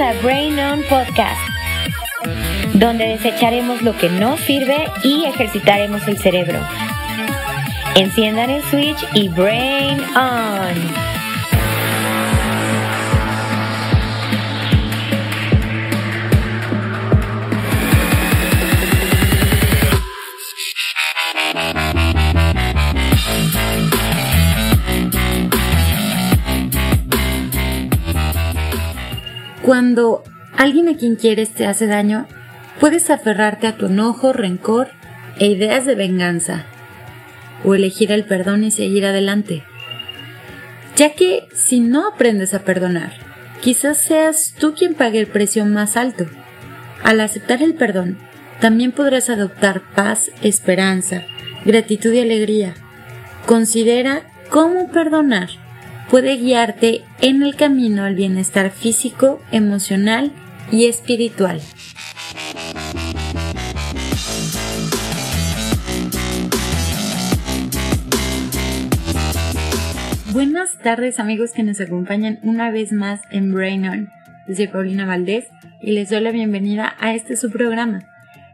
A Brain On Podcast, donde desecharemos lo que no sirve y ejercitaremos el cerebro. Enciendan el switch y Brain On. Cuando alguien a quien quieres te hace daño, puedes aferrarte a tu enojo, rencor e ideas de venganza, o elegir el perdón y seguir adelante. Ya que si no aprendes a perdonar, quizás seas tú quien pague el precio más alto. Al aceptar el perdón, también podrás adoptar paz, esperanza, gratitud y alegría. Considera cómo perdonar puede guiarte en el camino al bienestar físico, emocional y espiritual. Buenas tardes amigos que nos acompañan una vez más en Brain On. Soy Paulina Valdés y les doy la bienvenida a este su programa.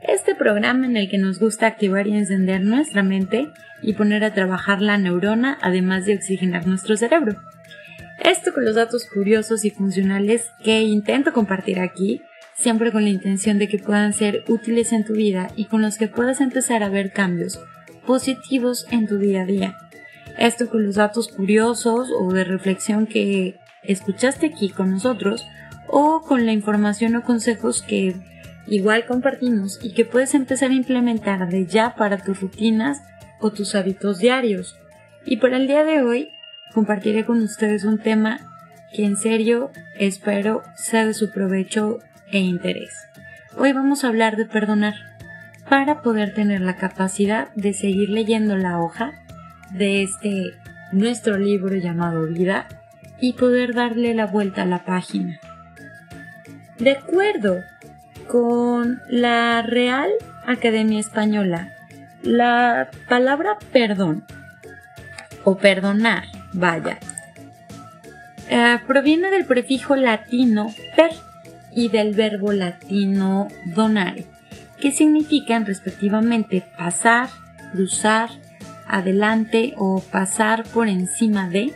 Este programa en el que nos gusta activar y encender nuestra mente y poner a trabajar la neurona además de oxigenar nuestro cerebro. Esto con los datos curiosos y funcionales que intento compartir aquí, siempre con la intención de que puedan ser útiles en tu vida y con los que puedas empezar a ver cambios positivos en tu día a día. Esto con los datos curiosos o de reflexión que escuchaste aquí con nosotros o con la información o consejos que igual compartimos y que puedes empezar a implementar de ya para tus rutinas o tus hábitos diarios. Y para el día de hoy compartiré con ustedes un tema que en serio espero sea de su provecho e interés. Hoy vamos a hablar de perdonar para poder tener la capacidad de seguir leyendo la hoja de este nuestro libro llamado Vida y poder darle la vuelta a la página. De acuerdo con la Real Academia Española, la palabra perdón o perdonar, vaya, eh, proviene del prefijo latino per y del verbo latino donare, que significan respectivamente pasar, cruzar, adelante o pasar por encima de,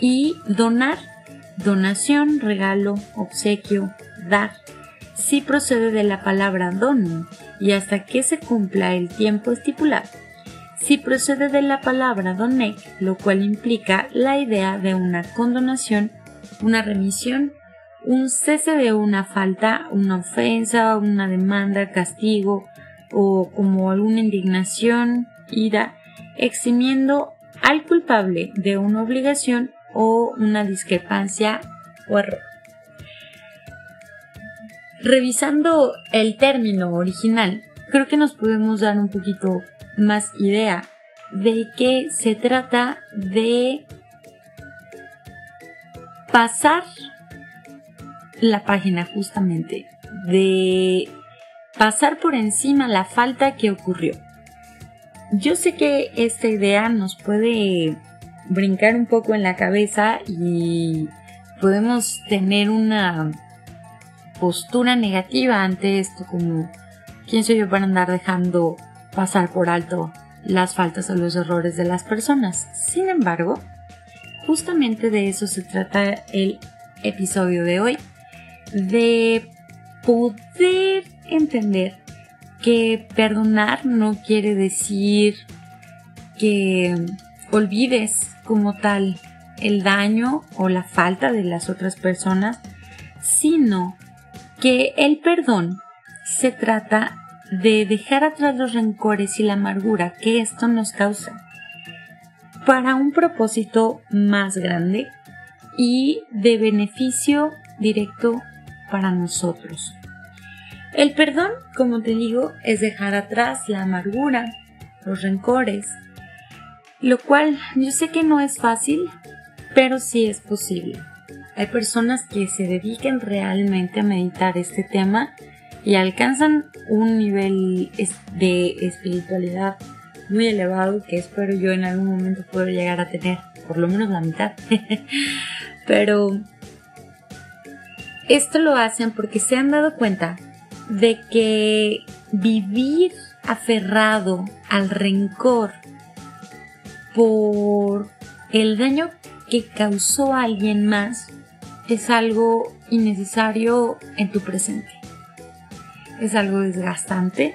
y donar, donación, regalo, obsequio, dar, si procede de la palabra donum y hasta que se cumpla el tiempo estipulado. Si procede de la palabra donec, lo cual implica la idea de una condonación, una remisión, un cese de una falta, una ofensa, una demanda, castigo o como alguna indignación, ira, eximiendo al culpable de una obligación o una discrepancia o error. Revisando el término original, creo que nos podemos dar un poquito más idea de que se trata de pasar la página justamente, de pasar por encima la falta que ocurrió. Yo sé que esta idea nos puede brincar un poco en la cabeza y podemos tener una postura negativa ante esto, como quién soy yo para andar dejando pasar por alto las faltas o los errores de las personas. Sin embargo, justamente de eso se trata el episodio de hoy, de poder entender que perdonar no quiere decir que olvides como tal el daño o la falta de las otras personas, sino que el perdón se trata de dejar atrás los rencores y la amargura que esto nos causa para un propósito más grande y de beneficio directo para nosotros. El perdón, como te digo, es dejar atrás la amargura, los rencores, lo cual yo sé que no es fácil, pero sí es posible. Hay personas que se dediquen realmente a meditar este tema y alcanzan un nivel de espiritualidad muy elevado que espero yo en algún momento poder llegar a tener, por lo menos la mitad. Pero esto lo hacen porque se han dado cuenta de que vivir aferrado al rencor por el daño que causó a alguien más es algo innecesario en tu presente. Es algo desgastante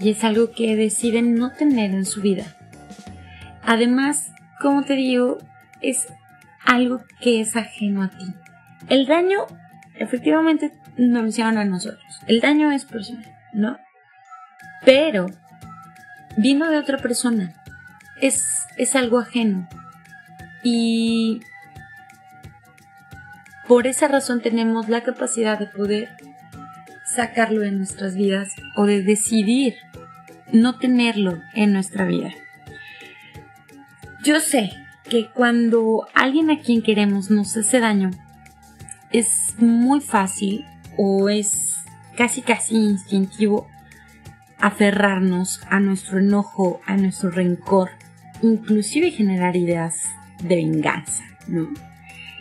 y es algo que deciden no tener en su vida. Además, como te digo, es algo que es ajeno a ti. El daño, efectivamente, no lo hicieron a nosotros. El daño es personal, ¿no? Pero vino de otra persona. Es, es algo ajeno. Y por esa razón tenemos la capacidad de poder sacarlo en nuestras vidas o de decidir no tenerlo en nuestra vida. Yo sé que cuando alguien a quien queremos nos hace daño, es muy fácil o es casi casi instintivo aferrarnos a nuestro enojo, a nuestro rencor, inclusive generar ideas de venganza, ¿no?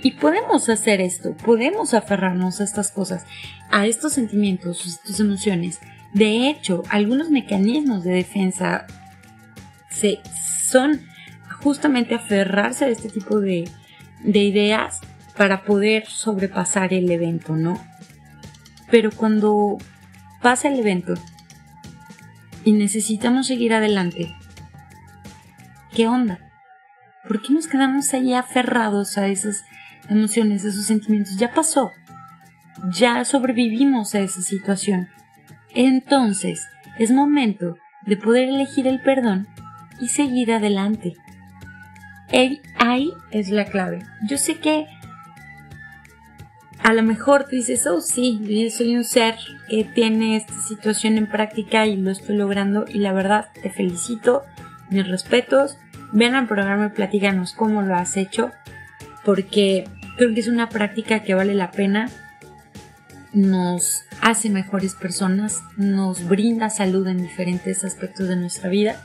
Y podemos hacer esto, podemos aferrarnos a estas cosas, a estos sentimientos, a estas emociones. De hecho, algunos mecanismos de defensa se, son justamente aferrarse a este tipo de, de ideas para poder sobrepasar el evento, ¿no? Pero cuando pasa el evento y necesitamos seguir adelante, ¿qué onda? ¿Por qué nos quedamos ahí aferrados a esas emociones, esos sentimientos? Ya pasó. Ya sobrevivimos a esa situación. Entonces, es momento de poder elegir el perdón y seguir adelante. Ahí es la clave. Yo sé que a lo mejor tú dices, oh sí, yo soy un ser que tiene esta situación en práctica y lo estoy logrando y la verdad te felicito, mis respetos, ven al programa y platícanos cómo lo has hecho, porque creo que es una práctica que vale la pena, nos hace mejores personas, nos brinda salud en diferentes aspectos de nuestra vida,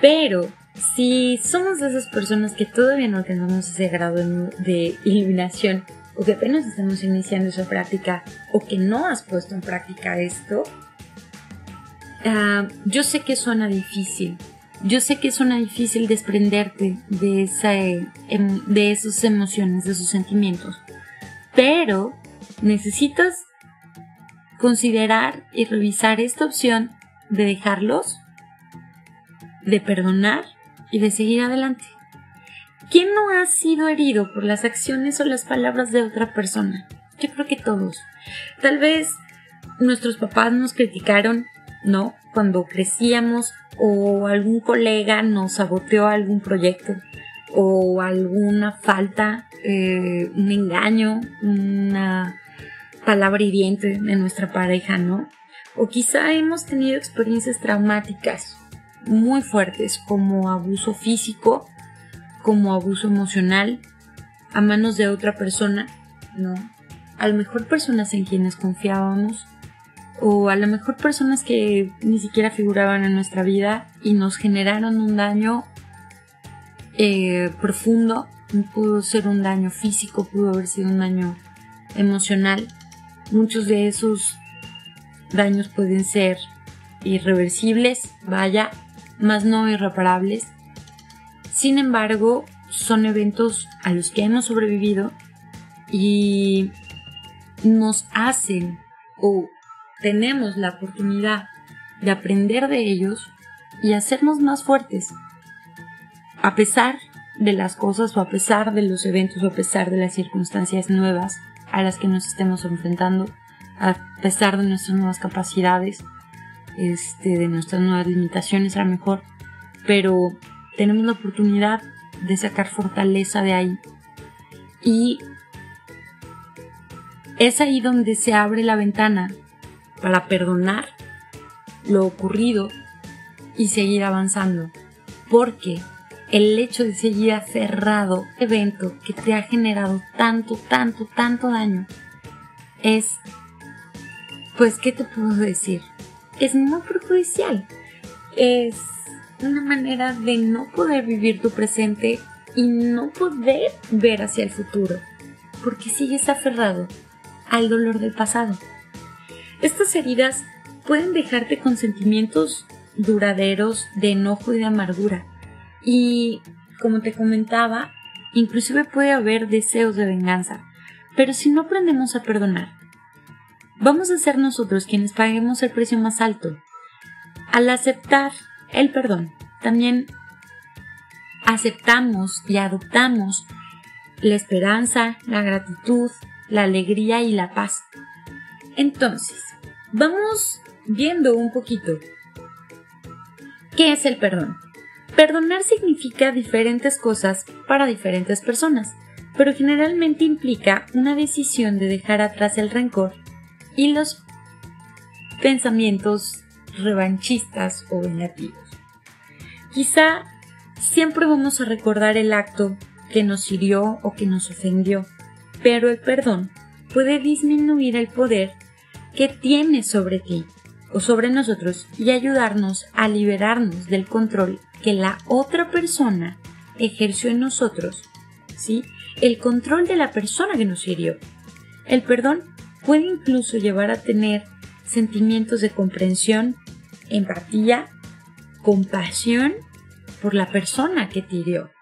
pero si somos de esas personas que todavía no tenemos ese grado de iluminación o que apenas estamos iniciando esa práctica o que no has puesto en práctica esto, ah, yo sé que suena difícil. Yo sé que suena difícil desprenderte de, esa, em, de esas emociones, de esos sentimientos. Pero necesitas considerar y revisar esta opción de dejarlos, de perdonar y de seguir adelante. ¿Quién no ha sido herido por las acciones o las palabras de otra persona? Yo creo que todos. Tal vez nuestros papás nos criticaron, ¿no? Cuando crecíamos o algún colega nos saboteó algún proyecto o alguna falta, eh, un engaño, una palabra hiriente de nuestra pareja, ¿no? O quizá hemos tenido experiencias traumáticas muy fuertes como abuso físico, como abuso emocional a manos de otra persona, ¿no? A lo mejor personas en quienes confiábamos o a lo mejor personas que ni siquiera figuraban en nuestra vida y nos generaron un daño eh, profundo. Pudo ser un daño físico, pudo haber sido un daño emocional. Muchos de esos daños pueden ser irreversibles, vaya, más no irreparables. Sin embargo, son eventos a los que hemos sobrevivido y nos hacen o tenemos la oportunidad de aprender de ellos y hacernos más fuertes. A pesar de las cosas o a pesar de los eventos o a pesar de las circunstancias nuevas a las que nos estemos enfrentando, a pesar de nuestras nuevas capacidades, este, de nuestras nuevas limitaciones a lo mejor, pero tenemos la oportunidad de sacar fortaleza de ahí. Y es ahí donde se abre la ventana para perdonar lo ocurrido y seguir avanzando. Porque el hecho de seguir aferrado a evento que te ha generado tanto, tanto, tanto daño es, pues, ¿qué te puedo decir? es muy perjudicial. Es una manera de no poder vivir tu presente y no poder ver hacia el futuro, porque sigues aferrado al dolor del pasado. Estas heridas pueden dejarte con sentimientos duraderos de enojo y de amargura. Y, como te comentaba, inclusive puede haber deseos de venganza. Pero si no aprendemos a perdonar, vamos a ser nosotros quienes paguemos el precio más alto. Al aceptar el perdón, también aceptamos y adoptamos la esperanza, la gratitud, la alegría y la paz. Entonces, vamos viendo un poquito qué es el perdón. Perdonar significa diferentes cosas para diferentes personas, pero generalmente implica una decisión de dejar atrás el rencor y los pensamientos revanchistas o vengativos. Quizá siempre vamos a recordar el acto que nos hirió o que nos ofendió, pero el perdón puede disminuir el poder que tiene sobre ti o sobre nosotros y ayudarnos a liberarnos del control que la otra persona ejerció en nosotros, ¿sí? El control de la persona que nos hirió. El perdón puede incluso llevar a tener sentimientos de comprensión, empatía, compasión por la persona que te hirió.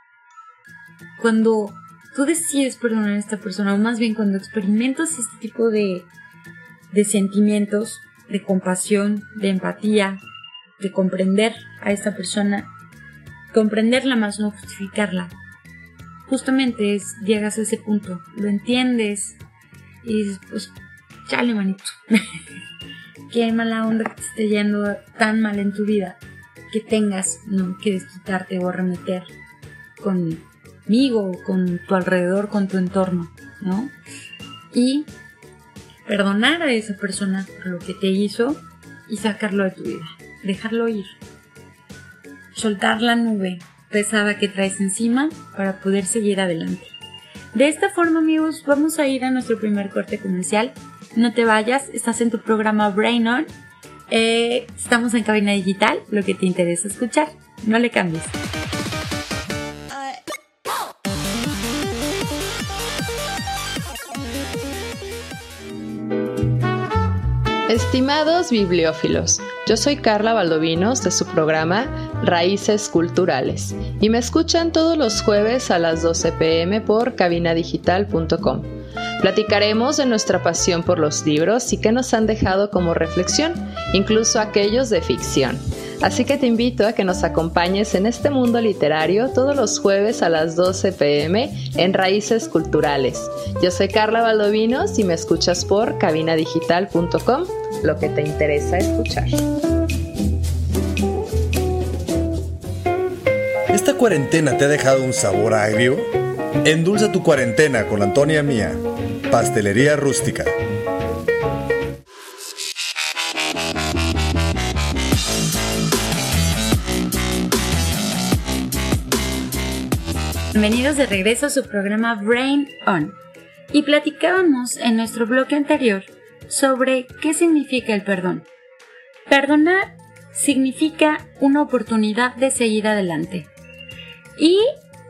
Cuando tú decides perdonar a esta persona, o más bien cuando experimentas este tipo de, de sentimientos, de compasión, de empatía, de comprender a esta persona, comprenderla más no justificarla. Justamente es, llegas a ese punto, lo entiendes y dices, pues, chale manito, qué mala onda que te esté yendo tan mal en tu vida, que tengas ¿no? que desquitarte o arremeter conmigo, con tu alrededor, con tu entorno, ¿no? Y perdonar a esa persona por lo que te hizo y sacarlo de tu vida, dejarlo ir. Soltar la nube pesada que traes encima para poder seguir adelante. De esta forma amigos vamos a ir a nuestro primer corte comercial. No te vayas, estás en tu programa Brain On. Eh, estamos en cabina digital, lo que te interesa escuchar. No le cambies. Estimados bibliófilos, yo soy Carla Valdovinos de su programa Raíces Culturales y me escuchan todos los jueves a las 12 pm por cabinadigital.com. Platicaremos de nuestra pasión por los libros y qué nos han dejado como reflexión, incluso aquellos de ficción. Así que te invito a que nos acompañes en este mundo literario todos los jueves a las 12 pm en Raíces Culturales. Yo soy Carla Valdovinos y me escuchas por cabinadigital.com, lo que te interesa escuchar. ¿Esta cuarentena te ha dejado un sabor agrio? Endulza tu cuarentena con Antonia Mía, Pastelería Rústica. Bienvenidos de regreso a su programa Brain On. Y platicábamos en nuestro bloque anterior sobre qué significa el perdón. Perdonar significa una oportunidad de seguir adelante y,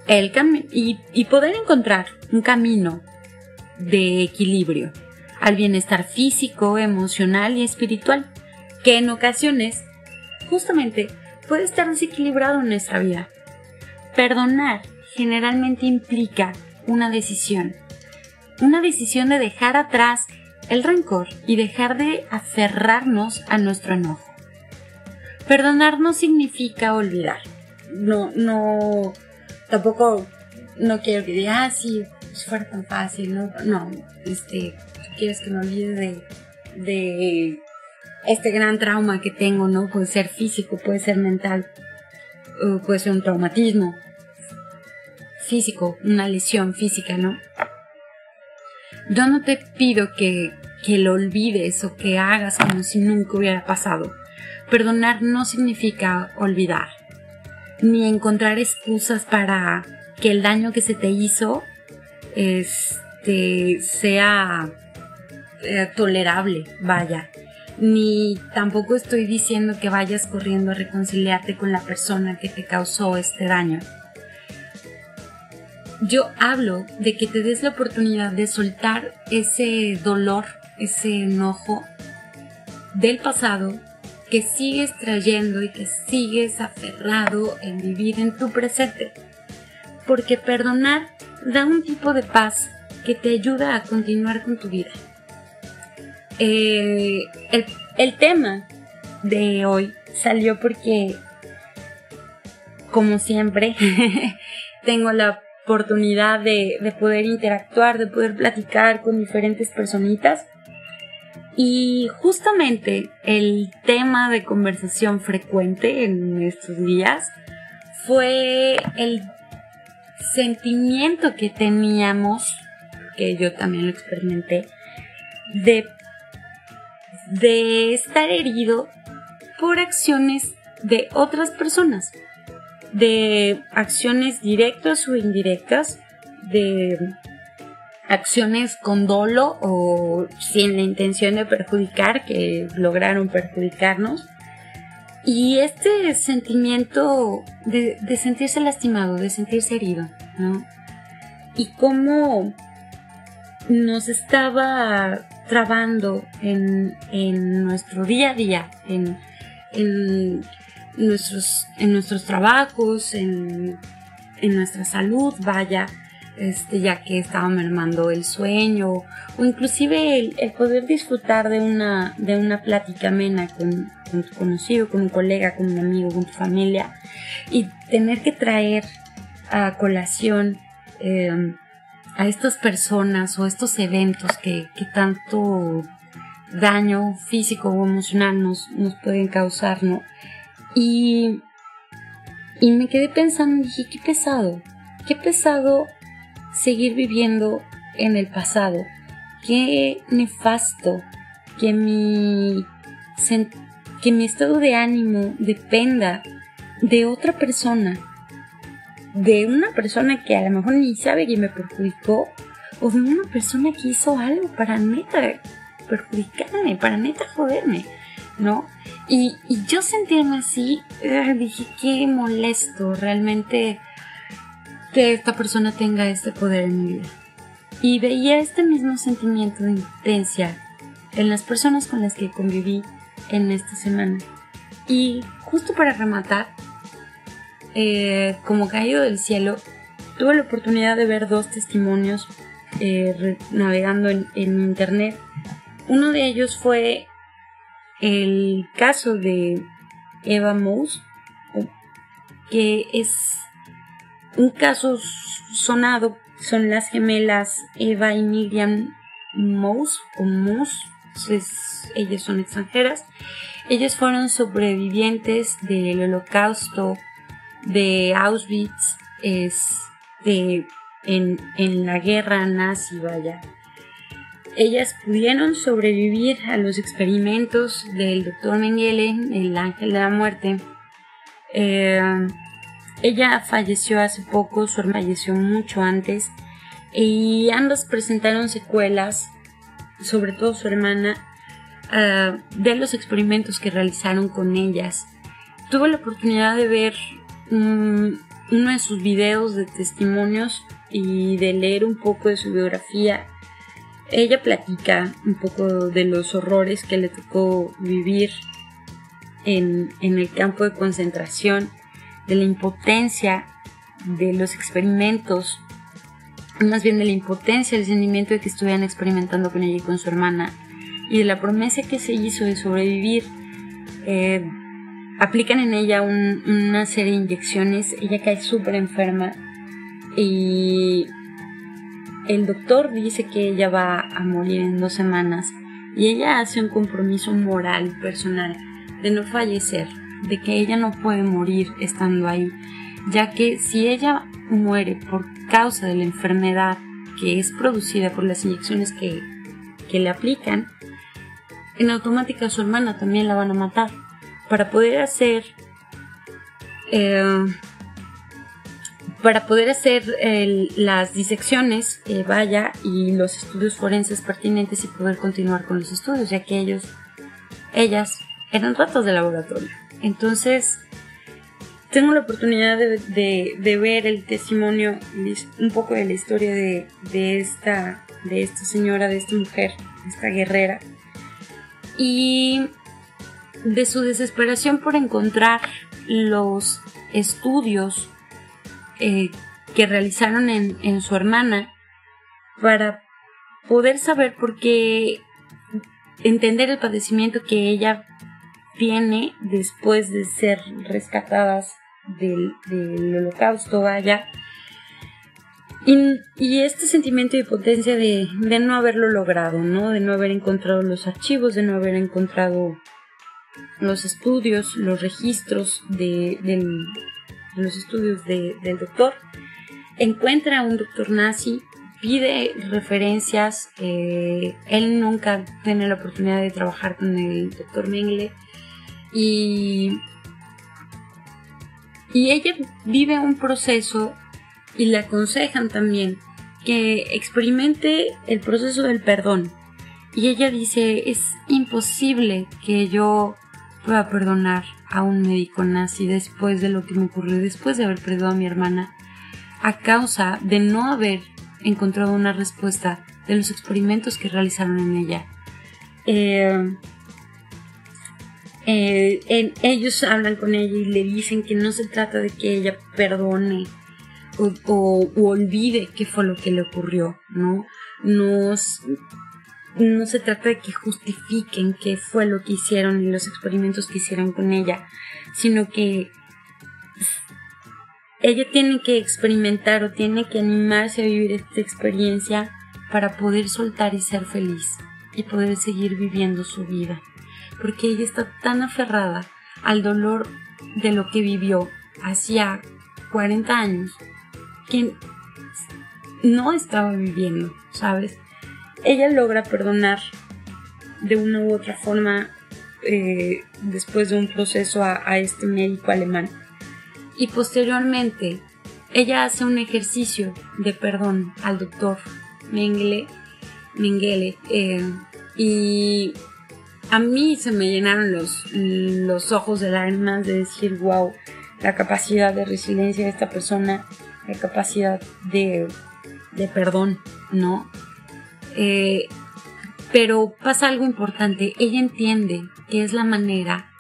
el y, poder encontrar un camino de equilibrio al bienestar físico, emocional y espiritual, que en ocasiones justamente puede estar desequilibrado en nuestra vida. Perdonar generalmente implica una decisión. Una decisión de dejar atrás el rencor y dejar de aferrarnos a nuestro enojo. Perdonar no significa olvidar. No, no, tampoco no quiero que diga, ah, sí, si fuera tan fácil, no, no, este, quieres que me olvide de, de este gran trauma que tengo, ¿no? Puede ser físico, puede ser mental, puede ser un traumatismo, físico, una lesión física, ¿no? Yo no te pido que, que lo olvides o que hagas como si nunca hubiera pasado. Perdonar no significa olvidar, ni encontrar excusas para que el daño que se te hizo este, sea eh, tolerable, vaya. Ni tampoco estoy diciendo que vayas corriendo a reconciliarte con la persona que te causó este daño yo hablo de que te des la oportunidad de soltar ese dolor, ese enojo del pasado que sigues trayendo y que sigues aferrado en vivir en tu presente. Porque perdonar da un tipo de paz que te ayuda a continuar con tu vida. Eh, el, tema de hoy salió porque, como siempre, tengo la oportunidad de, de, poder interactuar, de poder platicar con diferentes personitas. Y justamente el tema de conversación frecuente en estos días fue el sentimiento que teníamos que yo también lo experimenté, de, de estar herido por acciones de otras personas, de acciones directas o indirectas, de acciones con dolo o sin la intención de perjudicar, que lograron perjudicarnos. Y este sentimiento de, sentirse lastimado, de sentirse herido, ¿no? Y cómo nos estaba trabando en, nuestro día a día, en, nuestros, en nuestros trabajos, en, nuestra salud, vaya, este, ya que estaba mermando el sueño o inclusive el, poder disfrutar de una, de una plática amena con, tu conocido, con un colega, con un amigo, con tu familia y tener que traer a colación eh, a estas personas o estos eventos que, tanto daño físico o emocional nos, nos pueden causar, ¿no? Y, y me quedé pensando, dije, qué pesado, qué pesado seguir viviendo en el pasado, qué nefasto que mi, que mi estado de ánimo dependa de otra persona de una persona que a lo mejor ni sabe que me perjudicó o de una persona que hizo algo para neta perjudicarme, para neta joderme, ¿no? Y, yo sentirme así, eh, dije, qué molesto realmente que esta persona tenga este poder en mi vida. Y veía este mismo sentimiento de impotencia en las personas con las que conviví en esta semana. Y justo para rematar, eh, como caído del cielo, tuve la oportunidad de ver dos testimonios eh, navegando en, internet. Uno de ellos fue el caso de Eva Mouse, que es un caso sonado, son las gemelas Eva y Miriam Mouse o Mouse, ellas son extranjeras. Ellas fueron sobrevivientes del holocausto de Auschwitz este, en, en la guerra nazi, vaya. Ellas pudieron sobrevivir a los experimentos del doctor Mengele, el ángel de la muerte. Eh, ella falleció hace poco, su hermana falleció mucho antes y ambas presentaron secuelas, sobre todo su hermana, ah, de los experimentos que realizaron con ellas. Tuve la oportunidad de ver uno de sus videos de testimonios y de leer un poco de su biografía. Ella platica un poco de los horrores que le tocó vivir en, el campo de concentración, de la impotencia de los experimentos, más bien de la impotencia, del sentimiento de que estuvieran experimentando con ella y con su hermana, y de la promesa que se hizo de sobrevivir. Eh, aplican en ella una serie de inyecciones, ella cae súper enferma y el doctor dice que ella va a morir en dos semanas y ella hace un compromiso moral, personal, de no fallecer, de que ella no puede morir estando ahí, ya que si ella muere por causa de la enfermedad que es producida por las inyecciones que, que le aplican, en automática su hermana también la van a matar. Para poder hacer eh, para poder hacer las disecciones, eh, vaya, y los estudios forenses pertinentes y poder continuar con los estudios, ya que ellos, ellas eran ratos de laboratorio. Entonces, tengo la oportunidad de, ver el testimonio, un poco de la historia de, esta, de esta señora, de esta mujer, esta guerrera, y de su desesperación por encontrar los estudios eh, que realizaron en, en su hermana para poder saber por qué entender el padecimiento que ella tiene después de ser rescatadas del, holocausto, vaya. Y, este sentimiento de potencia de, no haberlo logrado, ¿no? De no haber encontrado los archivos, de no haber encontrado los estudios, los registros de, los estudios del doctor. Encuentra a un doctor nazi, pide referencias. Eh, él nunca tiene la oportunidad de trabajar con el doctor Mengele y, y ella vive un proceso y le aconsejan también que experimente el proceso del perdón. Y ella dice, es imposible que yo pueda perdonar a un médico nazi después de lo que me ocurrió, después de haber perdido a mi hermana, a causa de no haber encontrado una respuesta de los experimentos que realizaron en ella. Eh, eh, ellos hablan con ella y le dicen que no se trata de que ella perdone o, olvide qué fue lo que le ocurrió, ¿no? No, no se trata de que justifiquen qué fue lo que hicieron y los experimentos que hicieron con ella, sino que ella tiene que experimentar o tiene que animarse a vivir esta experiencia para poder soltar y ser feliz y poder seguir viviendo su vida porque ella está tan aferrada al dolor de lo que vivió hacía 40 años que no estaba viviendo, ¿sabes? Ella logra perdonar de una u otra forma eh, después de un proceso a, este médico alemán. Y posteriormente, ella hace un ejercicio de perdón al doctor Mengele, Mengele eh, y a mí se me llenaron los, los ojos de lágrimas de decir, wow, la capacidad de resiliencia de esta persona, la capacidad de, de perdón, ¿no? Eh, pero pasa algo importante, ella entiende que es la manera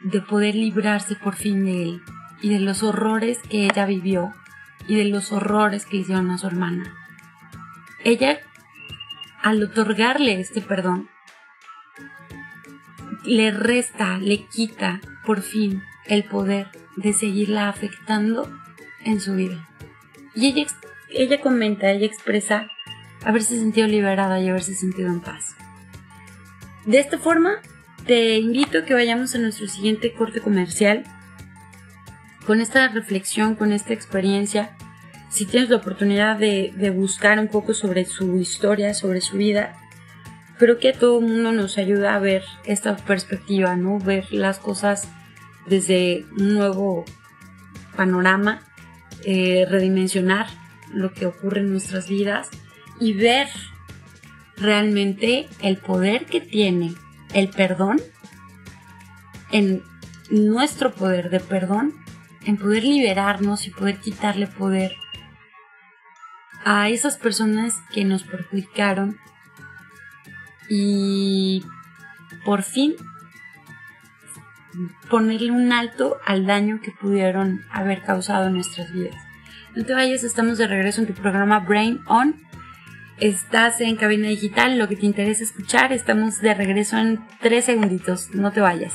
de poder librarse por fin de él y de los horrores que ella vivió y de los horrores que hicieron a su hermana. Ella, al otorgarle este perdón, le resta, le quita por fin el poder de seguirla afectando en su vida. Y ella, ella comenta, ella expresa haberse sentido liberada y haberse sentido en paz. De esta forma, te invito a que vayamos a nuestro siguiente corte comercial con esta reflexión, con esta experiencia. Si tienes la oportunidad de, de buscar un poco sobre su historia, sobre su vida, creo que a todo el mundo nos ayuda a ver esta perspectiva, ¿no? Ver las cosas desde un nuevo panorama, eh, redimensionar lo que ocurre en nuestras vidas y ver realmente el poder que tiene el perdón en nuestro poder de perdón, en poder liberarnos y poder quitarle poder a esas personas que nos perjudicaron y por fin ponerle un alto al daño que pudieron haber causado en nuestras vidas. No te vayas, estamos de regreso en tu programa Brain On. Estás en cabina digital, lo que te interesa escuchar, estamos de regreso en tres segunditos, no te vayas.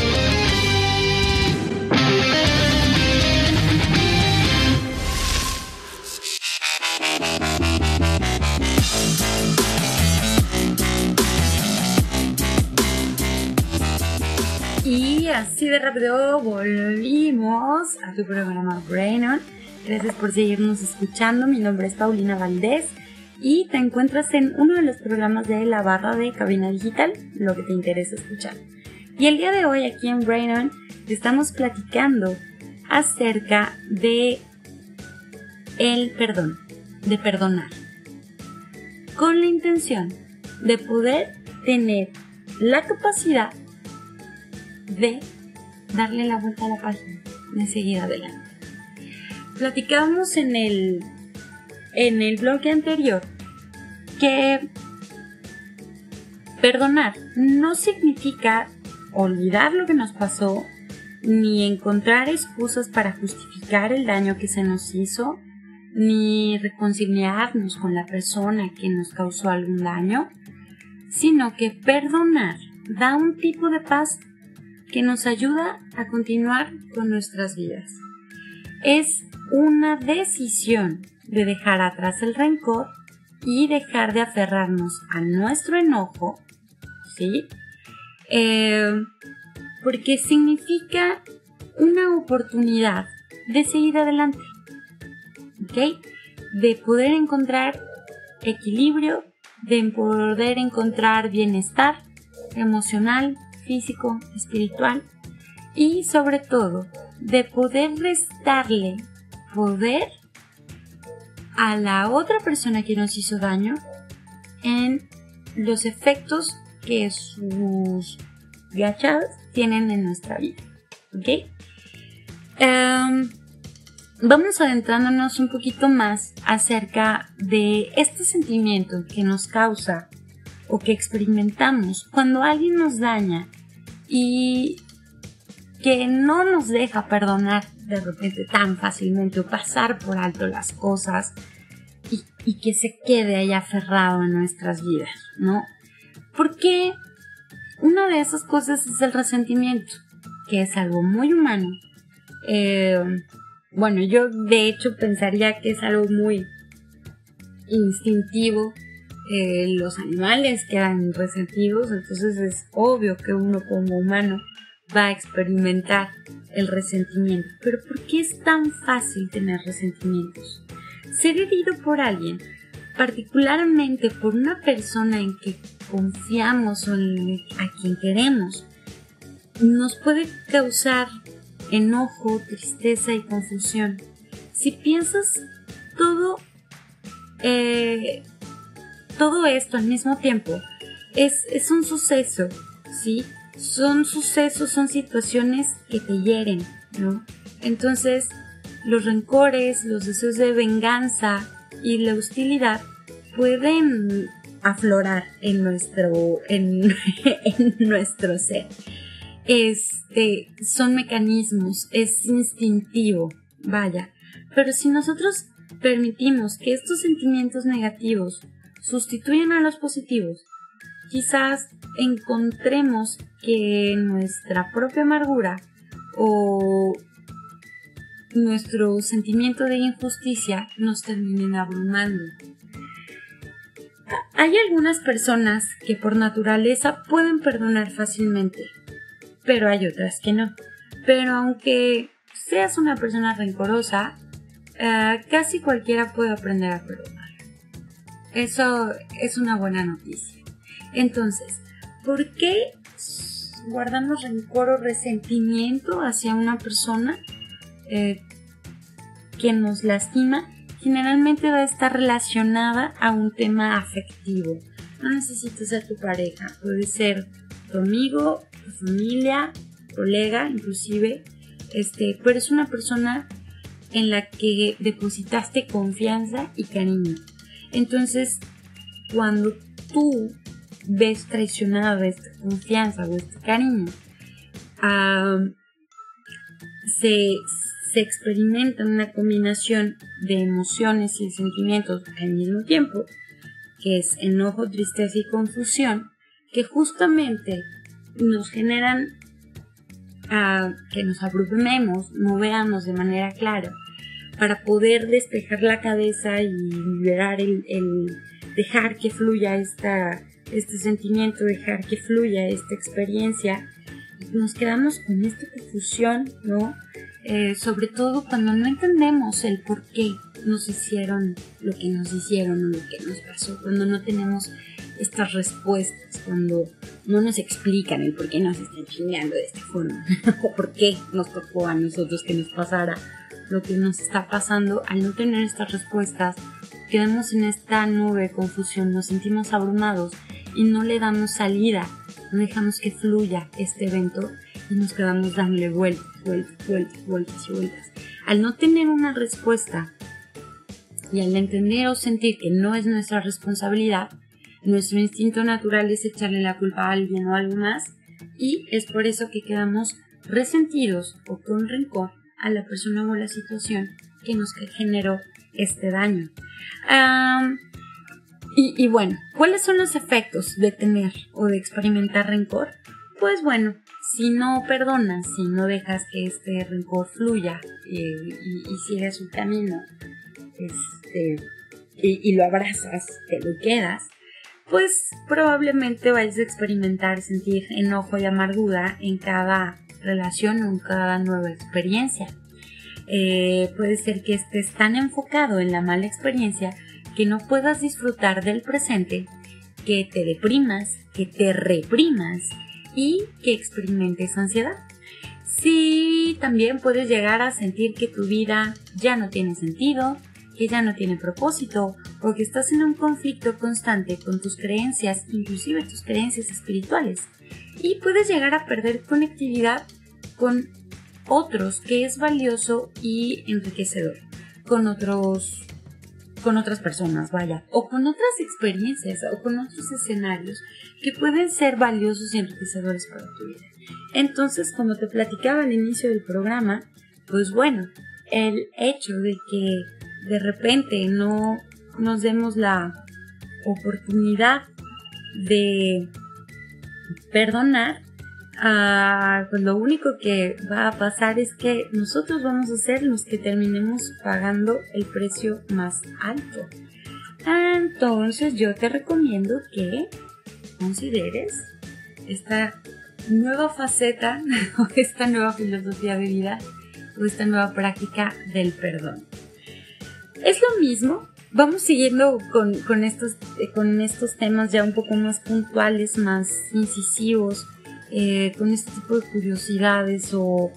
Así de rápido volvimos a tu programa Brain On. Gracias por seguirnos escuchando. Mi nombre es Paulina Valdés y te encuentras en uno de los programas de la barra de cabina digital, lo que te interesa escuchar. Y el día de hoy aquí en Brain On estamos platicando acerca de el perdón, de perdonar, con la intención de poder tener la capacidad de darle la vuelta a la página, de seguir adelante. Platicábamos en el, en el bloque anterior que perdonar no significa olvidar lo que nos pasó, ni encontrar excusas para justificar el daño que se nos hizo, ni reconciliarnos con la persona que nos causó algún daño, sino que perdonar da un tipo de paz que nos ayuda a continuar con nuestras vidas. Es una decisión de dejar atrás el rencor y dejar de aferrarnos a nuestro enojo, ¿sí? Eh, porque significa una oportunidad de seguir adelante. De poder encontrar equilibrio, de poder encontrar bienestar emocional, físico, espiritual y sobre todo de poder restarle poder a la otra persona que nos hizo daño en los efectos que sus gachadas tienen en nuestra vida. ¿Ok? Em, vamos adentrándonos un poquito más acerca de este sentimiento que nos causa o que experimentamos cuando alguien nos daña y que no nos deja perdonar de repente tan fácilmente o pasar por alto las cosas y, que se quede ahí aferrado en nuestras vidas, ¿no? Porque una de esas cosas es el resentimiento, que es algo muy humano. Eh, bueno, yo de hecho pensaría que es algo muy instintivo. Eh, los animales quedan resentidos, entonces es obvio que uno como humano va a experimentar el resentimiento. Pero ¿por qué es tan fácil tener resentimientos? Ser herido por alguien particularmente por una persona en que confiamos o en a quien queremos, nos puede causar enojo, tristeza y confusión. Si piensas todo, eh, todo esto al mismo tiempo, es, es un suceso, ¿sí? Son sucesos, son situaciones que te hieren, ¿no? Entonces, los rencores, los deseos de venganza, y la hostilidad pueden aflorar en nuestro, en, nuestro ser. Este, son mecanismos, es instintivo, vaya. Pero si nosotros permitimos que estos sentimientos negativos sustituyan a los positivos, quizás encontremos que nuestra propia amargura o nuestro sentimiento de injusticia nos terminen abrumando. Hay algunas personas que por naturaleza pueden perdonar fácilmente, pero hay otras que no. Pero aunque seas una persona rencorosa, eh, casi cualquiera puede aprender a perdonar. Eso es una buena noticia. Entonces, ¿por qué guardamos rencor o resentimiento hacia una persona? Eh, que nos lastima generalmente va a estar relacionada a un tema afectivo. No necesita ser tu pareja, puede ser tu amigo, tu familia, colega, inclusive, este, pero es una persona en la que depositaste confianza y cariño. Entonces, cuando tú ves traicionada esta confianza o este cariño, se, se experimenta una combinación de emociones y sentimientos al mismo tiempo, que es enojo, tristeza y confusión, que justamente nos generan a que nos abrumemos, no veamos de manera clara, para poder despejar la cabeza y liberar el, dejar que fluya esta, este sentimiento, dejar que fluya esta experiencia nos quedamos con esta confusión, ¿no? Eh, sobre todo cuando no entendemos el por qué nos hicieron lo que nos hicieron o lo que nos pasó, cuando no tenemos estas respuestas, cuando no nos explican el por qué nos están chingando de esta forma, o por qué nos tocó a nosotros que nos pasara lo que nos está pasando, al no tener estas respuestas, quedamos en esta nube de confusión, nos sentimos abrumados y no le damos salida, no dejamos que fluya este evento y nos quedamos dándole vueltas, vueltas, vueltas, vueltas y vueltas. Al no tener una respuesta y al entender o sentir que no es nuestra responsabilidad, nuestro instinto natural es echarle la culpa a alguien o algo más y es por eso que quedamos resentidos o con rencor a la persona o la situación que nos generó este daño. y, bueno, ¿cuáles son los efectos de tener o de experimentar rencor? Pues bueno, si no perdonas, si no dejas que este rencor fluya eh, y, sigue su camino, este, y, lo abrazas, te lo quedas, pues probablemente vayas a experimentar sentir enojo y amargura en cada relación cada nueva experiencia. Eh, puede ser que estés tan enfocado en la mala experiencia que no puedas disfrutar del presente, que te deprimas, que te reprimas y que experimentes ansiedad. Sí, también puedes llegar a sentir que tu vida ya no tiene sentido, que ya no tiene propósito o que estás en un conflicto constante con tus creencias, inclusive tus creencias espirituales. Y puedes llegar a perder conectividad con otros que es valioso y enriquecedor, con otros con otras personas, vaya, o con otras experiencias o con otros escenarios que pueden ser valiosos y enriquecedores para tu vida. Entonces, como te platicaba al inicio del programa, pues bueno, el hecho de que de repente no nos demos la oportunidad de perdonar, ah, pues lo único que va a pasar es que nosotros vamos a ser los que terminemos pagando el precio más alto. Entonces yo te recomiendo que consideres esta nueva faceta esta nueva filosofía de vida o esta nueva práctica del perdón. Es lo mismo, vamos siguiendo con, estos, eh, con estos temas ya un poco más puntuales, más incisivos, eh, con este tipo de curiosidades o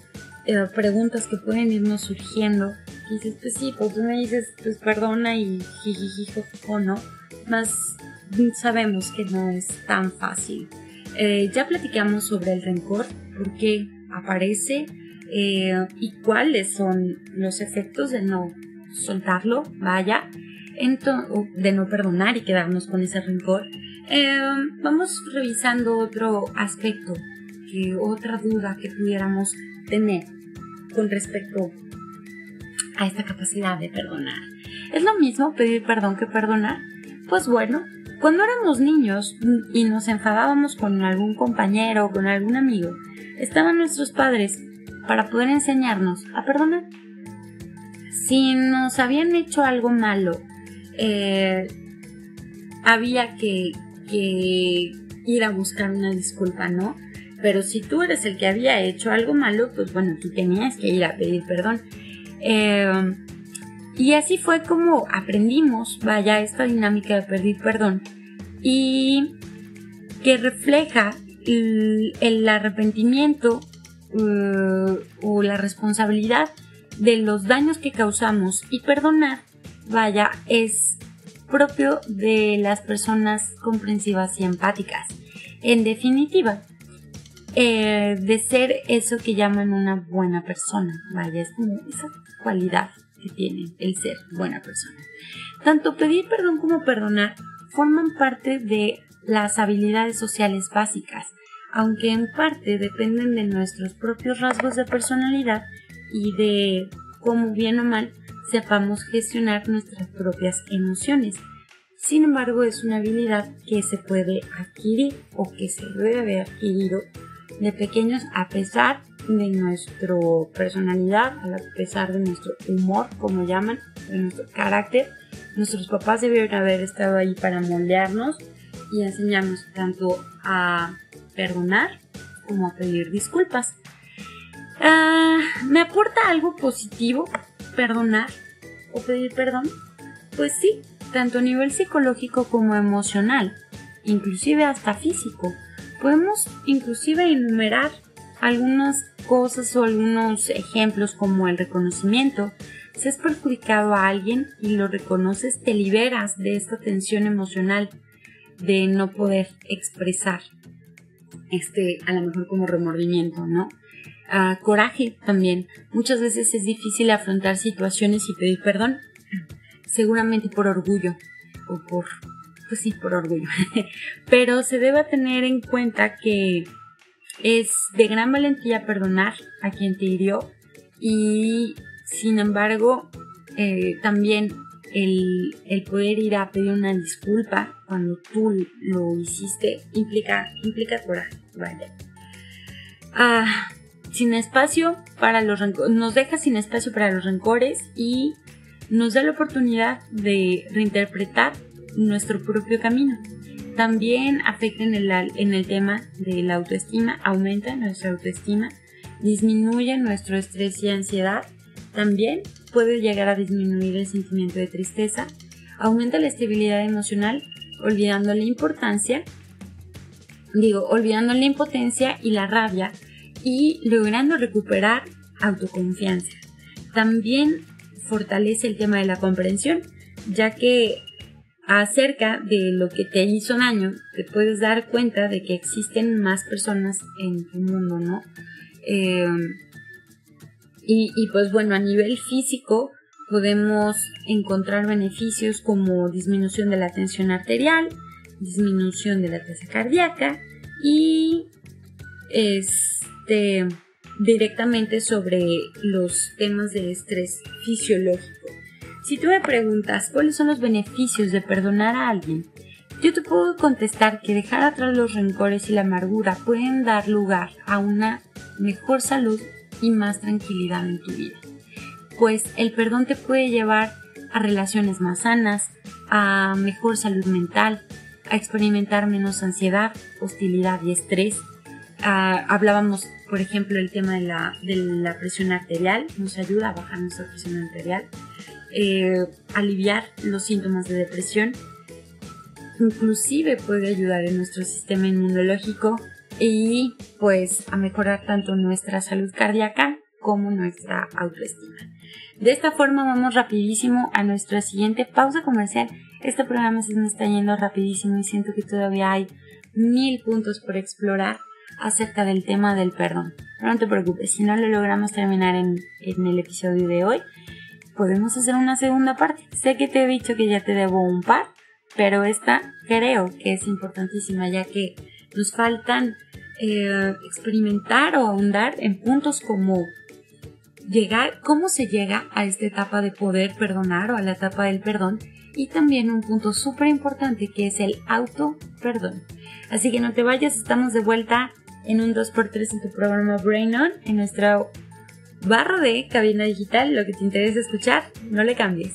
eh, preguntas que pueden irnos surgiendo. Y dices, pues sí, pues tú me dices, pues perdona y o ¿no? Más sabemos que no es tan fácil. ya platicamos sobre el rencor, por qué aparece y cuáles son los efectos de no soltarlo, vaya, de no perdonar y quedarnos con ese rencor, em, vamos revisando otro aspecto, que otra duda que pudiéramos tener con respecto a esta capacidad de perdonar. ¿Es lo mismo pedir perdón que perdonar? Pues bueno, cuando éramos niños y nos enfadábamos con algún compañero o con algún amigo, estaban nuestros padres para poder enseñarnos a perdonar si nos habían hecho algo malo, eh, había que, ir a buscar una disculpa, ¿no? Pero si tú eres el que había hecho algo malo, pues bueno, tú tenías que ir a pedir perdón. Eh, y así fue como aprendimos, vaya, esta dinámica de pedir perdón y que refleja el, arrepentimiento uh, o la responsabilidad de los daños que causamos y perdonar, vaya, es propio de las personas comprensivas y empáticas. En definitiva, eh, de ser eso que llaman una buena persona, vaya, es esa cualidad que tiene el ser buena persona. Tanto pedir perdón como perdonar forman parte de las habilidades sociales básicas, aunque en parte dependen de nuestros propios rasgos de personalidad y de cómo bien o mal sepamos gestionar nuestras propias emociones. Sin embargo, es una habilidad que se puede adquirir o que se debe haber adquirido de pequeños a pesar de nuestra personalidad, a pesar de nuestro humor, como llaman, de nuestro carácter. Nuestros papás debieron haber estado ahí para moldearnos y enseñarnos tanto a perdonar como a pedir disculpas. Ah, ¿Me aporta algo positivo perdonar o pedir perdón? Pues sí, tanto a nivel psicológico como emocional, inclusive hasta físico. Podemos inclusive enumerar algunas cosas o algunos ejemplos como el reconocimiento. Si has perjudicado a alguien y lo reconoces, te liberas de esta tensión emocional de no poder expresar este, a lo mejor como remordimiento, ¿no? Coraje también. Muchas veces es difícil afrontar situaciones y pedir perdón, seguramente por orgullo o por, pues sí, por orgullo. Pero se debe tener en cuenta que es de gran valentía perdonar a quien te hirió y sin embargo eh, también el, poder ir a pedir una disculpa cuando tú lo hiciste implica, implica coraje, vaya. Ah, sin espacio para los nos deja sin espacio para los rencores y nos da la oportunidad de reinterpretar nuestro propio camino. También afecta en el, en el tema de la autoestima, aumenta nuestra autoestima, disminuye nuestro estrés y ansiedad. También puede llegar a disminuir el sentimiento de tristeza, aumenta la estabilidad emocional, olvidando la importancia, digo, olvidando la impotencia y la rabia y logrando recuperar autoconfianza. También fortalece el tema de la comprensión, ya que acerca de lo que te hizo daño, te puedes dar cuenta de que existen más personas en tu mundo, ¿no? Eh, y, pues bueno, a nivel físico podemos encontrar beneficios como disminución de la tensión arterial, disminución de la tasa cardíaca y este directamente sobre los temas de estrés fisiológico. Si tú me preguntas cuáles son los beneficios de perdonar a alguien, yo te puedo contestar que dejar atrás los rencores y la amargura pueden dar lugar a una mejor salud y más tranquilidad en tu vida. Pues el perdón te puede llevar a relaciones más sanas, a mejor salud mental, a experimentar menos ansiedad, hostilidad y estrés. Ah, hablábamos, por ejemplo, el tema de la, de la, presión arterial, nos ayuda a bajar nuestra presión arterial, eh, aliviar los síntomas de depresión, inclusive puede ayudar en nuestro sistema inmunológico y pues a mejorar tanto nuestra salud cardíaca como nuestra autoestima. De esta forma vamos rapidísimo a nuestra siguiente pausa comercial. Este programa se me está yendo rapidísimo y siento que todavía hay mil puntos por explorar acerca del tema del perdón. Pero no te preocupes, si no lo logramos terminar en, en el episodio de hoy, podemos hacer una segunda parte. Sé que te he dicho que ya te debo un par, pero esta creo que es importantísima ya que nos faltan eh, experimentar o ahondar en puntos como llegar, cómo se llega a esta etapa de poder perdonar o a la etapa del perdón y también un punto súper importante que es el auto perdón. Así que no te vayas, estamos de vuelta en un 2x3 en tu programa Brain On, en nuestra barra de cabina digital, lo que te interesa escuchar, no le cambies.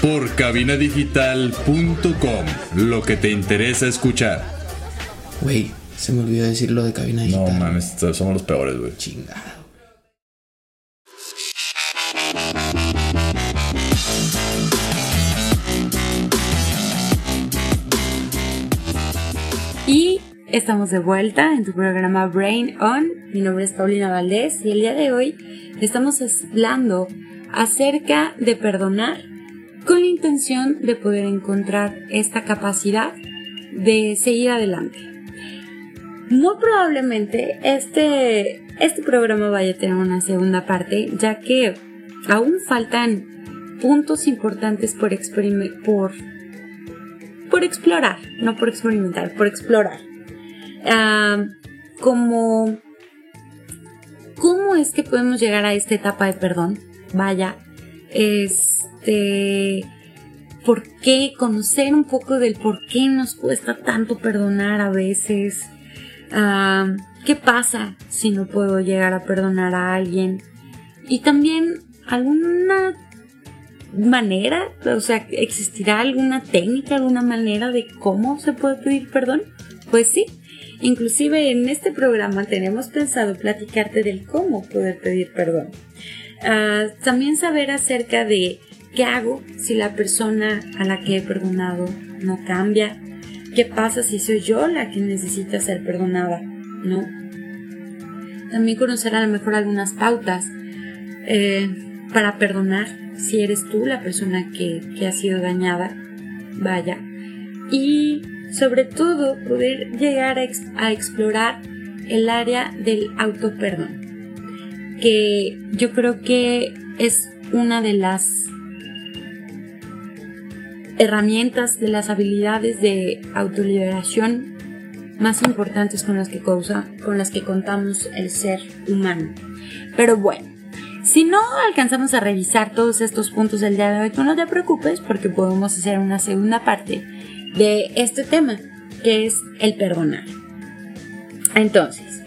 por cabinadigital.com. Lo que te interesa escuchar. Güey, se me olvidó decir lo de cabina digital. No mames, somos los peores, güey. Chingado. Y estamos de vuelta en tu programa Brain On. Mi nombre es Paulina Valdés y el día de hoy estamos hablando acerca de perdonar con la intención de poder encontrar esta capacidad de seguir adelante. Muy probablemente este, este programa vaya a tener una segunda parte, ya que aún faltan puntos importantes por, por, por explorar, no por experimentar, por explorar. Ah, como, ¿cómo es que podemos llegar a esta etapa de perdón? Vaya, ¿por qué? Conocer un poco del por qué nos cuesta tanto perdonar a veces. Ah, ¿Qué pasa si no puedo llegar a perdonar a alguien? Y también alguna manera, o sea, ¿existirá alguna técnica, alguna manera de cómo se puede pedir perdón? Pues sí, inclusive en este programa tenemos pensado platicarte del cómo poder pedir perdón. Ah, también saber acerca de qué hago si la persona a la que he perdonado no cambia, qué pasa si soy yo la que necesita ser perdonada, ¿no? También conocer a lo mejor algunas pautas eh, para perdonar si eres tú la persona que, ha sido dañada, vaya. Y sobre todo poder llegar a, explorar el área del autoperdón, que yo creo que es una de las herramientas, de las habilidades de autoliberación más importantes con las que, con las que contamos el ser humano. Pero bueno, si no alcanzamos a revisar todos estos puntos del día de hoy, tú no te preocupes porque podemos hacer una segunda parte de este tema, que es el perdonar. Entonces,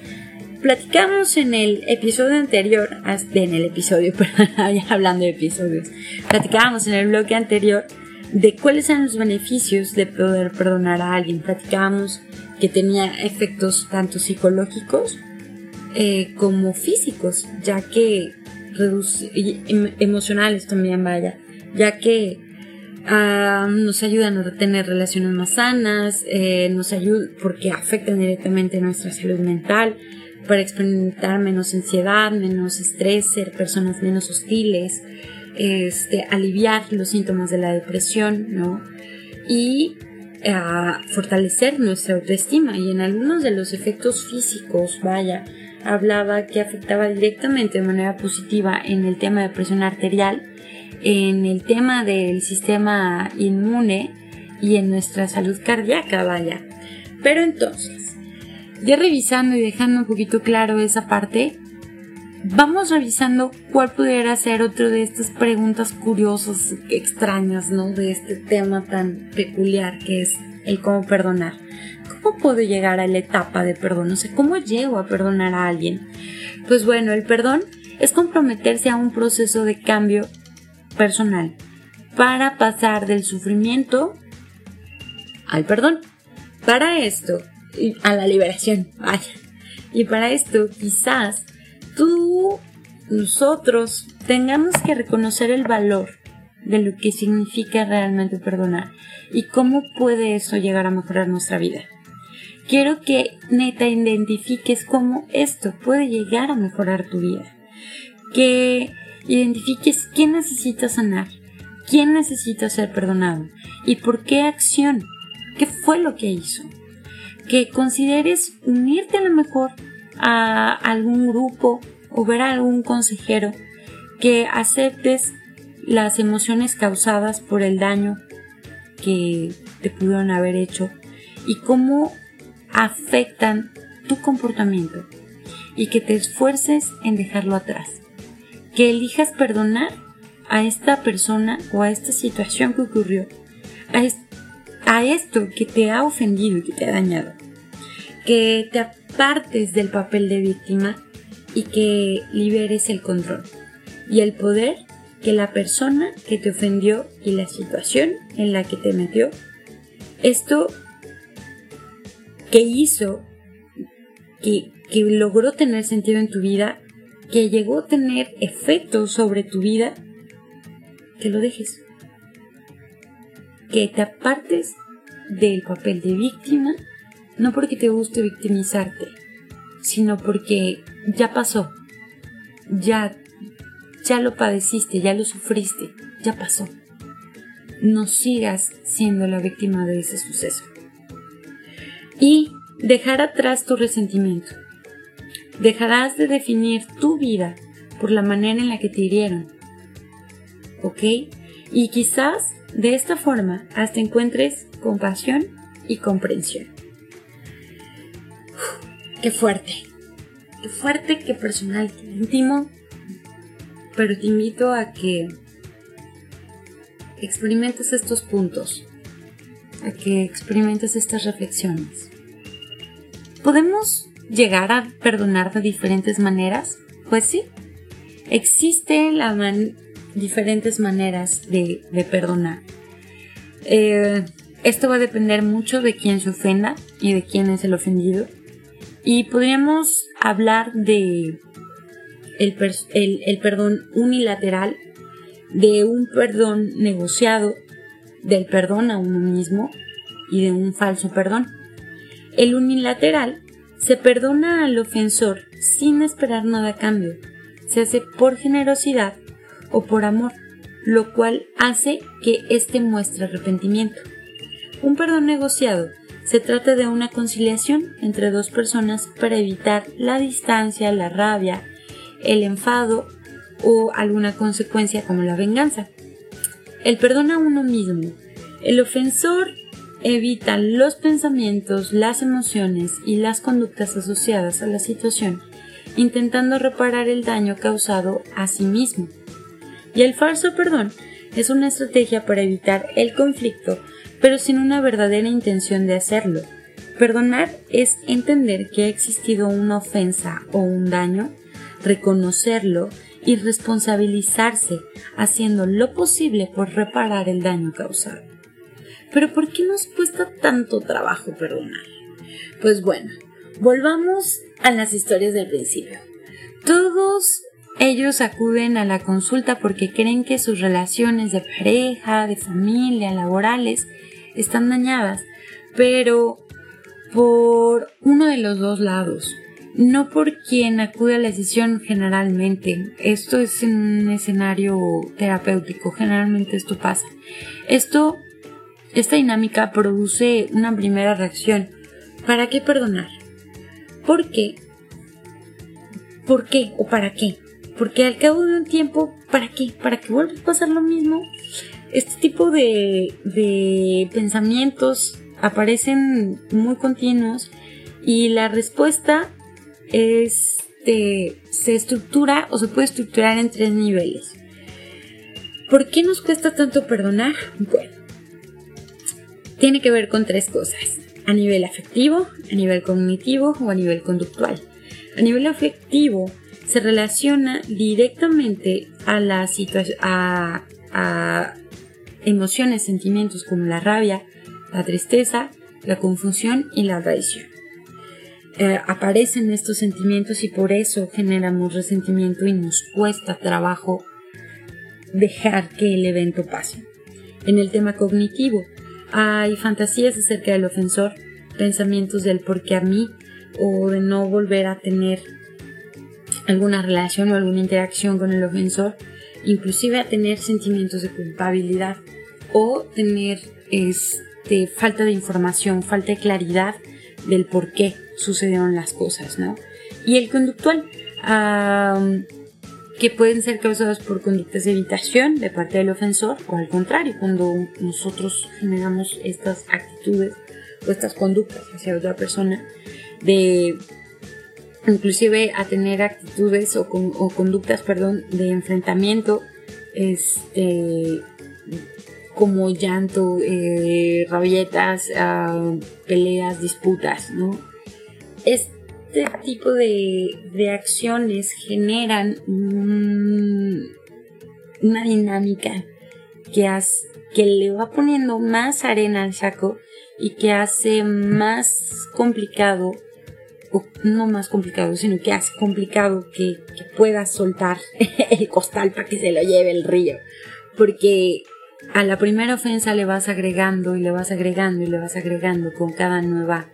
platicamos en el episodio anterior, en el episodio, perdón, hablando de episodios, platicábamos en el bloque anterior de cuáles eran los beneficios de poder perdonar a alguien. Platicábamos que tenía efectos tanto psicológicos eh, como físicos, ya que em, emocionales también, vaya, ya que ah, nos ayudan a tener relaciones más sanas, eh, nos ayuda porque afectan directamente nuestra salud mental, para experimentar menos ansiedad, menos estrés, ser personas menos hostiles, este, aliviar los síntomas de la depresión, ¿no? Y a fortalecer nuestra autoestima y en algunos de los efectos físicos, vaya, hablaba que afectaba directamente de manera positiva en el tema de presión arterial, en el tema del sistema inmune y en nuestra salud cardíaca, vaya. Pero entonces, ya revisando y dejando un poquito claro esa parte, vamos revisando cuál pudiera ser otro de estas preguntas curiosas, extrañas, ¿no? De este tema tan peculiar que es el cómo perdonar. ¿Cómo puedo llegar a la etapa de perdón? O sea, ¿cómo llego a perdonar a alguien? Pues bueno, el perdón es comprometerse a un proceso de cambio personal para pasar del sufrimiento al perdón. Para esto, a la liberación, vaya. Y para esto, quizás tú, nosotros, tengamos que reconocer el valor de lo que significa realmente perdonar y cómo puede eso llegar a mejorar nuestra vida. Quiero que neta identifiques cómo esto puede llegar a mejorar tu vida. Que identifiques quién necesita sanar, quién necesita ser perdonado y por qué acción, qué fue lo que hizo. Que consideres unirte a lo mejor a algún grupo o ver a algún consejero, que aceptes las emociones causadas por el daño que te pudieron haber hecho y cómo afectan tu comportamiento y que te esfuerces en dejarlo atrás. Que elijas perdonar a esta persona o a esta situación que ocurrió, a, esto que te ha ofendido y que te ha dañado. Que te apartes del papel de víctima y que liberes el control y el poder que la persona que te ofendió y la situación en la que te metió, esto que hizo, que, que logró tener sentido en tu vida, que llegó a tener efectos sobre tu vida, que lo dejes. Que te apartes del papel de víctima, no porque te guste victimizarte, sino porque ya pasó, ya, ya lo padeciste, ya lo sufriste, ya pasó. No sigas siendo la víctima de ese suceso. Y dejar atrás tu resentimiento. Dejarás de definir tu vida por la manera en la que te hirieron ¿ok? Y quizás de esta forma hasta encuentres compasión y comprensión. Qué fuerte, qué fuerte, qué personal, qué íntimo, pero te invito a que experimentes estos puntos, a que experimentes estas reflexiones. ¿Podemos llegar a perdonar de diferentes maneras? Pues sí, existen diferentes maneras de, perdonar. Eh, esto va a depender mucho de quién se ofenda y de quién es el ofendido. Y podríamos hablar de el perdón unilateral, de un perdón negociado, del perdón a uno mismo y de un falso perdón. El unilateral se perdona al ofensor sin esperar nada a cambio. Se hace por generosidad o por amor, lo cual hace que éste muestre arrepentimiento. Un perdón negociado se trata de una conciliación entre dos personas para evitar la distancia, la rabia, el enfado o alguna consecuencia como la venganza. El perdón a uno mismo. El ofensor evita los pensamientos, las emociones y las conductas asociadas a la situación, intentando reparar el daño causado a sí mismo. Y el falso perdón es una estrategia para evitar el conflicto, pero sin una verdadera intención de hacerlo. Perdonar es entender que ha existido una ofensa o un daño, reconocerlo y responsabilizarse haciendo lo posible por reparar el daño causado. Pero ¿por qué nos cuesta tanto trabajo perdonar? Pues bueno, volvamos a las historias del principio. Todos ellos acuden a la consulta porque creen que sus relaciones de pareja, de familia, laborales están dañadas, pero por uno de los dos lados, no por quien acude a la sesión generalmente. Esto es un escenario terapéutico, generalmente esto pasa. Esto esta dinámica produce una primera reacción. ¿Para qué perdonar? ¿Por qué? ¿Por qué o para qué? Porque al cabo de un tiempo, ¿para qué? ¿Para que vuelva a pasar lo mismo? Este tipo de, de pensamientos aparecen muy continuos y la respuesta es, se estructura o se puede estructurar en tres niveles. ¿Por qué nos cuesta tanto perdonar? Bueno, tiene que ver con tres cosas, a nivel afectivo, a nivel cognitivo o a nivel conductual. A nivel afectivo se relaciona directamente a, la a emociones, sentimientos como la rabia, la tristeza, la confusión y la traición. Eh, aparecen estos sentimientos y por eso generamos resentimiento y nos cuesta trabajo dejar que el evento pase. En el tema cognitivo, hay fantasías acerca del ofensor, pensamientos del por qué a mí o de no volver a tener alguna relación o alguna interacción con el ofensor, inclusive a tener sentimientos de culpabilidad o tener este, falta de información, falta de claridad del por qué sucedieron las cosas, ¿no? Y el conductual, que pueden ser causadas por conductas de evitación de parte del ofensor o al contrario, cuando nosotros generamos estas actitudes o estas conductas hacia otra persona, de inclusive a tener actitudes o, conductas, perdón, de enfrentamiento, este, como llanto, eh, rabietas, ah, peleas, disputas, ¿no? Es, este tipo de, acciones generan una dinámica que, que le va poniendo más arena al saco y que hace más complicado, no más complicado, sino que hace complicado que, que puedas soltar el costal para que se lo lleve el río. Porque a la primera ofensa le vas agregando y le vas agregando y le vas agregando con cada nueva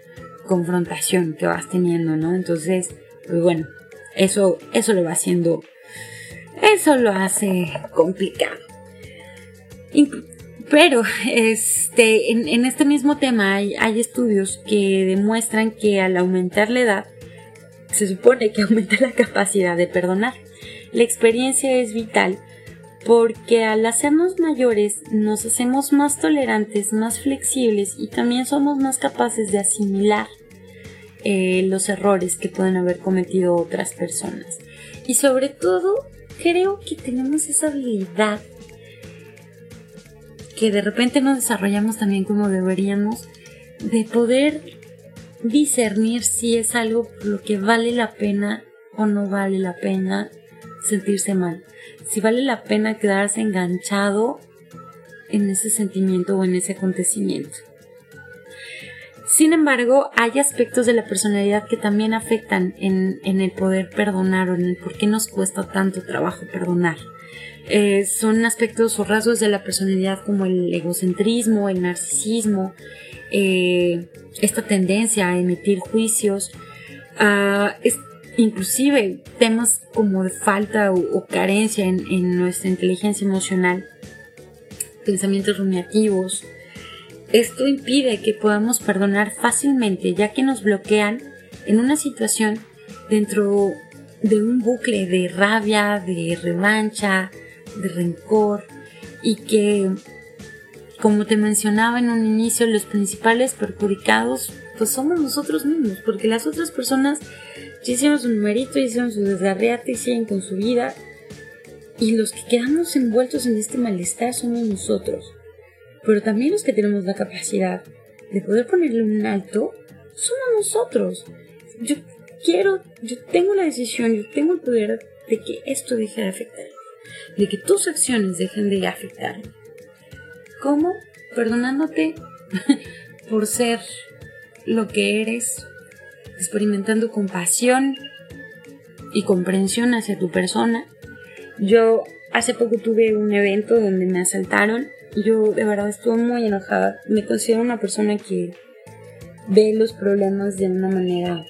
confrontación que vas teniendo, ¿no? Entonces, pues bueno, eso, eso lo va haciendo, eso lo hace complicado. Pero este, en, este mismo tema hay, hay, estudios que demuestran que al aumentar la edad, se supone que aumenta la capacidad de perdonar. La experiencia es vital porque al hacernos mayores nos hacemos más tolerantes, más flexibles y también somos más capaces de asimilar eh, los errores que pueden haber cometido otras personas. Y sobre todo, creo que tenemos esa habilidad que de repente no desarrollamos también como deberíamos, de poder discernir si es algo por lo que vale la pena o no vale la pena sentirse mal. Si vale la pena quedarse enganchado en ese sentimiento o en ese acontecimiento. Sin embargo, hay aspectos de la personalidad que también afectan en, el poder perdonar o en el por qué nos cuesta tanto trabajo perdonar. Eh, son aspectos o rasgos de la personalidad como el egocentrismo, el narcisismo, eh, esta tendencia a emitir juicios, inclusive temas como falta o, carencia en, en, nuestra inteligencia emocional, pensamientos rumiativos. Esto impide que podamos perdonar fácilmente ya que nos bloquean en una situación dentro de un bucle de rabia, de revancha, de rencor y que, como te mencionaba en un inicio, los principales perjudicados pues somos nosotros mismos, porque las otras personas ya hicieron su numerito, hicieron su desgarriate y siguen con su vida. Y los que quedamos envueltos en este malestar somos nosotros. Pero también los que tenemos la capacidad de poder ponerle un alto somos nosotros. Yo quiero, yo tengo la decisión, yo tengo el poder de que esto deje de afectar de que tus acciones dejen de afectar. ¿Cómo? Perdonándote por ser lo que eres, experimentando compasión y comprensión hacia tu persona. Yo hace poco tuve un evento donde me asaltaron yo de verdad estuve muy enojada. Me considero una persona que ve los problemas de una manera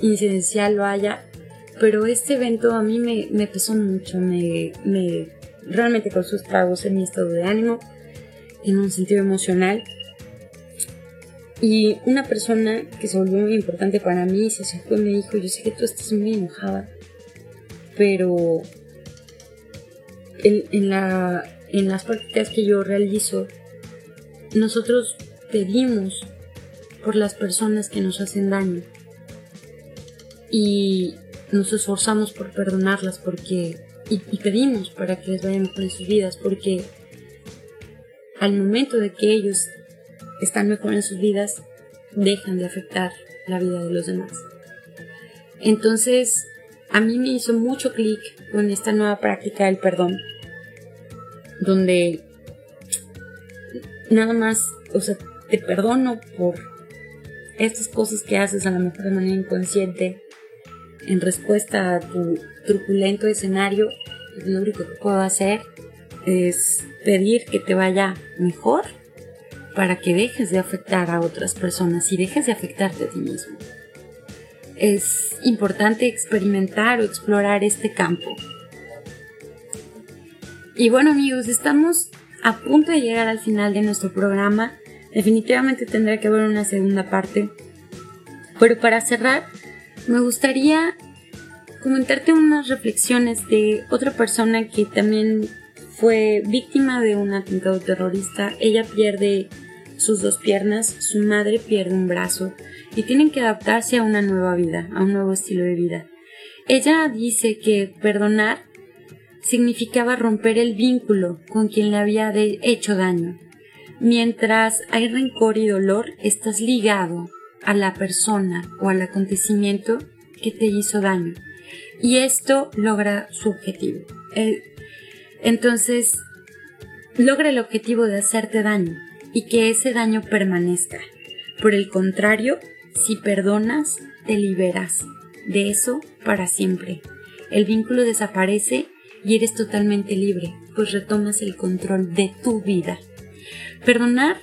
incidencial, vaya, pero este evento a mí me, me pesó mucho, me, me realmente causó estragos en mi estado de ánimo, en un sentido emocional. Y una persona que se volvió muy importante para mí se acercó y me dijo, yo sé que tú estás muy enojada, pero en, en, la, en las prácticas que yo realizo, nosotros pedimos por las personas que nos hacen daño. Y nos esforzamos por perdonarlas porque y, pedimos para que les vayan mejor en sus vidas porque al momento de que ellos están mejor en sus vidas dejan de afectar la vida de los demás. Entonces, a mí me hizo mucho clic con esta nueva práctica del perdón, donde nada más, o sea, te perdono por estas cosas que haces a lo mejor de manera inconsciente, en respuesta a tu truculento escenario, lo único que puedo hacer es pedir que te vaya mejor para que dejes de afectar a otras personas y dejes de afectarte a ti mismo. Es importante experimentar o explorar este campo. Y bueno amigos, estamos a punto de llegar al final de nuestro programa. Definitivamente tendrá que haber una segunda parte. Pero para cerrar, me gustaría comentarte unas reflexiones de otra persona que también fue víctima de un atentado terrorista. Ella pierde sus dos piernas, su madre pierde un brazo y tienen que adaptarse a una nueva vida, a un nuevo estilo de vida. Ella dice que perdonar significaba romper el vínculo con quien le había hecho daño. Mientras hay rencor y dolor, estás ligado a la persona o al acontecimiento que te hizo daño. Y esto logra su objetivo. Entonces, logra el objetivo de hacerte daño y que ese daño permanezca. Por el contrario, si perdonas, te liberas de eso para siempre. El vínculo desaparece y eres totalmente libre, pues retomas el control de tu vida. Perdonar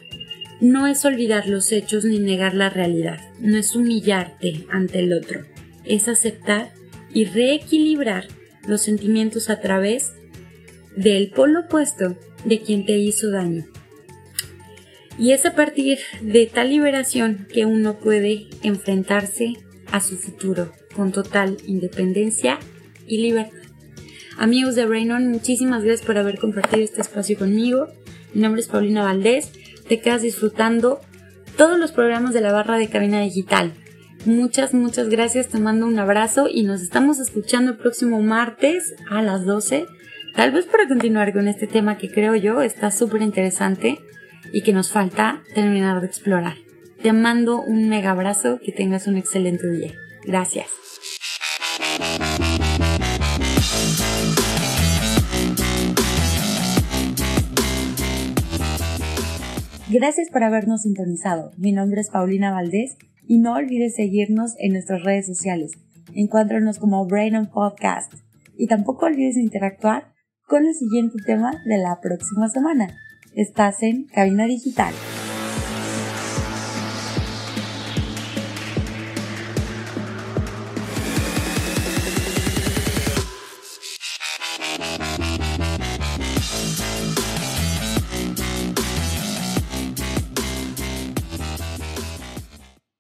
no es olvidar los hechos ni negar la realidad, no es humillarte ante el otro, es aceptar y reequilibrar los sentimientos a través del polo opuesto de quien te hizo daño. Y es a partir de tal liberación que uno puede enfrentarse a su futuro con total independencia y libertad. Amigos de Raynon, muchísimas gracias por haber compartido este espacio conmigo. Mi nombre es Paulina Valdés. Te quedas disfrutando todos los programas de la barra de cabina digital. Muchas, muchas gracias. Te mando un abrazo y nos estamos escuchando el próximo martes a las 12. Tal vez para continuar con este tema que creo yo está súper interesante y que nos falta terminar de explorar. Te mando un mega abrazo. Que tengas un excelente día. Gracias. Gracias por habernos sintonizado. Mi nombre es Paulina Valdés y no olvides seguirnos en nuestras redes sociales. Encuéntranos como Brain on Podcast. Y tampoco olvides interactuar con el siguiente tema de la próxima semana. Estás en Cabina Digital.